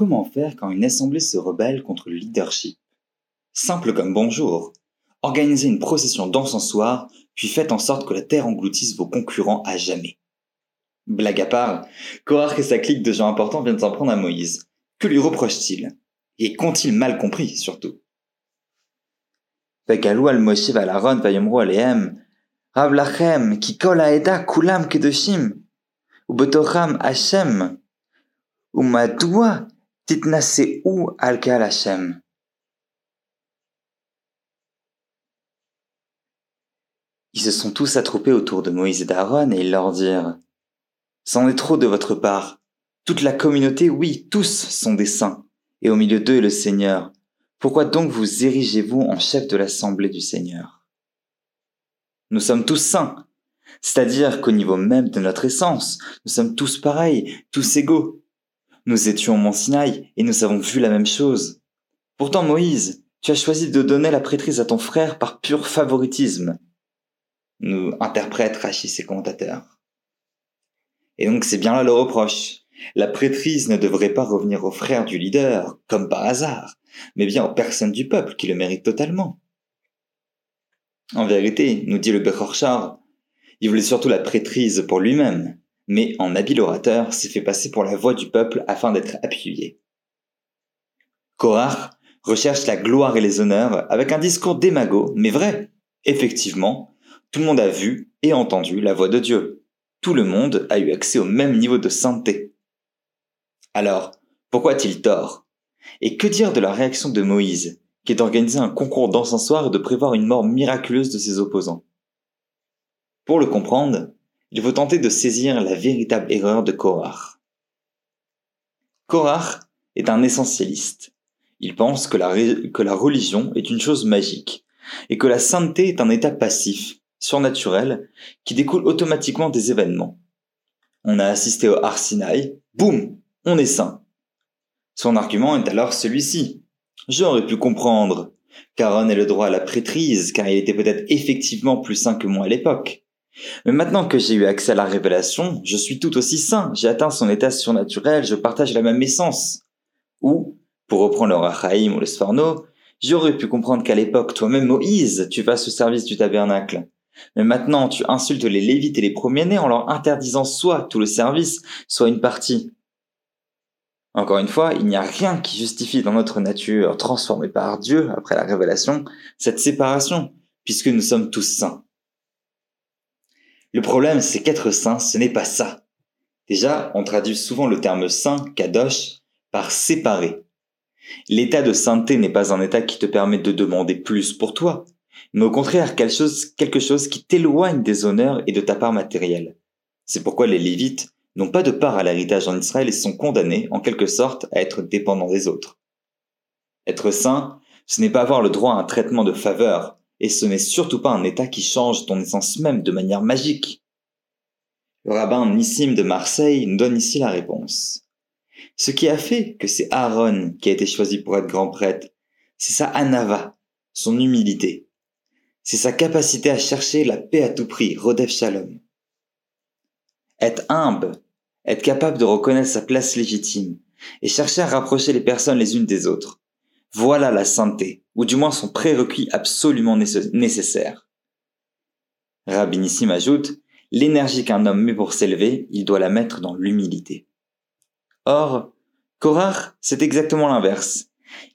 Comment faire quand une assemblée se rebelle contre le leadership? Simple comme bonjour. Organisez une procession d'encensoir, puis faites en sorte que la terre engloutisse vos concurrents à jamais. Blague à part, Korach et sa clique de gens importants viennent s'en prendre à Moïse. Que lui reproche-t-il? Et qu'ont-ils mal compris, surtout? Lachem, Hashem, Titnaseu alkal Hashem. Ils se sont tous attroupés autour de Moïse et d'Aaron et ils leur dirent C'en est trop de votre part. Toute la communauté, oui, tous sont des saints, et au milieu d'eux le Seigneur. Pourquoi donc vous érigez-vous en chef de l'assemblée du Seigneur? Nous sommes tous saints, c'est-à-dire qu'au niveau même de notre essence, nous sommes tous pareils, tous égaux. Nous étions au Mont Sinaï et nous avons vu la même chose. Pourtant, Moïse, tu as choisi de donner la prêtrise à ton frère par pur favoritisme. Nous interprète Rachis ses commentateurs. Et donc c'est bien là le reproche. La prêtrise ne devrait pas revenir au frère du leader, comme par hasard, mais bien aux personnes du peuple qui le méritent totalement. En vérité, nous dit le Bechorchar, il voulait surtout la prêtrise pour lui-même, mais en habile orateur s'est fait passer pour la voix du peuple afin d'être appuyé. Korach recherche la gloire et les honneurs avec un discours démago, mais vrai. Effectivement, tout le monde a vu et entendu la voix de Dieu. Tout le monde a eu accès au même niveau de sainteté. Alors, pourquoi a-t-il tort? Et que dire de la réaction de Moïse, qui est d'organiser un concours d'encensoir et de prévoir une mort miraculeuse de ses opposants? Pour le comprendre, il faut tenter de saisir la véritable erreur de Korach. Korach est un essentialiste. Il pense que la, religion est une chose magique et que la sainteté est un état passif, surnaturel, qui découle automatiquement des événements. On a assisté au Arsinaï, boum, on est saint. Son argument est alors celui-ci. J'aurais pu comprendre. qu'Aaron ait le droit à la prêtrise, car il était peut-être effectivement plus saint que moi à l'époque. Mais maintenant que j'ai eu accès à la révélation, je suis tout aussi saint, j'ai atteint son état surnaturel, je partage la même essence. Ou, pour reprendre le Rachaïm ou le Sforno, j'aurais pu comprendre qu'à l'époque, toi-même Moïse, tu fasses ce service du tabernacle. Mais maintenant, tu insultes les Lévites et les premiers-nés en leur interdisant soit tout le service, soit une partie. Encore une fois, il n'y a rien qui justifie dans notre nature transformée par Dieu après la révélation cette séparation, puisque nous sommes tous saints. Le problème, c'est qu'être saint, ce n'est pas ça. Déjà, on traduit souvent le terme saint, kadosh, par séparé. L'état de sainteté n'est pas un état qui te permet de demander plus pour toi, mais au contraire quelque chose, quelque chose qui t'éloigne des honneurs et de ta part matérielle. C'est pourquoi les Lévites n'ont pas de part à l'héritage en Israël et sont condamnés, en quelque sorte, à être dépendants des autres. Être saint, ce n'est pas avoir le droit à un traitement de faveur, et ce n'est surtout pas un état qui change ton essence même de manière magique. Le rabbin Nissim de Marseille nous donne ici la réponse. Ce qui a fait que c'est Aaron qui a été choisi pour être grand prêtre, c'est sa anava, son humilité. C'est sa capacité à chercher la paix à tout prix, Rodef Shalom. Être humble, être capable de reconnaître sa place légitime, et chercher à rapprocher les personnes les unes des autres. Voilà la sainteté, ou du moins son prérequis absolument nécessaire. Rabbi Nissim ajoute, l'énergie qu'un homme met pour s'élever, il doit la mettre dans l'humilité. Or, Korach, c'est exactement l'inverse.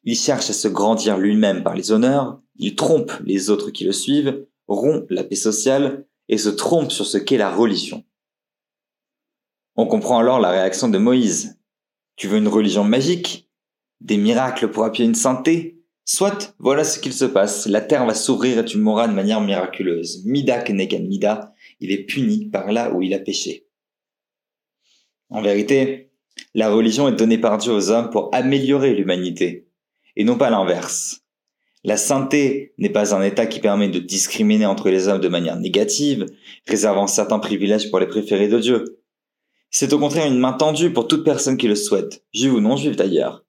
Il cherche à se grandir lui-même par les honneurs, il trompe les autres qui le suivent, rompt la paix sociale et se trompe sur ce qu'est la religion. On comprend alors la réaction de Moïse. Tu veux une religion magique? Des miracles pour appuyer une santé Soit, voilà ce qu'il se passe. La terre va s'ouvrir et tu mourras de manière miraculeuse. Mida kenegan mida, il est puni par là où il a péché. En vérité, la religion est donnée par Dieu aux hommes pour améliorer l'humanité, et non pas l'inverse. La sainteté n'est pas un état qui permet de discriminer entre les hommes de manière négative, réservant certains privilèges pour les préférés de Dieu. C'est au contraire une main tendue pour toute personne qui le souhaite, juive ou non juive d'ailleurs.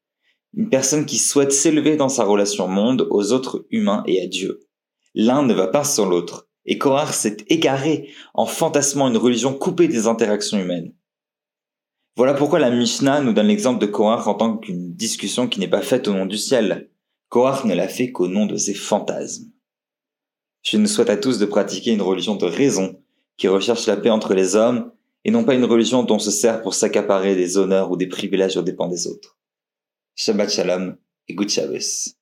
Une personne qui souhaite s'élever dans sa relation au monde, aux autres humains et à Dieu. L'un ne va pas sans l'autre, et Korach s'est égaré en fantasmant une religion coupée des interactions humaines. Voilà pourquoi la Mishnah nous donne l'exemple de Korach en tant qu'une discussion qui n'est pas faite au nom du ciel. Korach ne l'a fait qu'au nom de ses fantasmes. Je nous souhaite à tous de pratiquer une religion de raison, qui recherche la paix entre les hommes, et non pas une religion dont on se sert pour s'accaparer des honneurs ou des privilèges aux dépens des autres. Shabbat Shalom et Good Shabbos.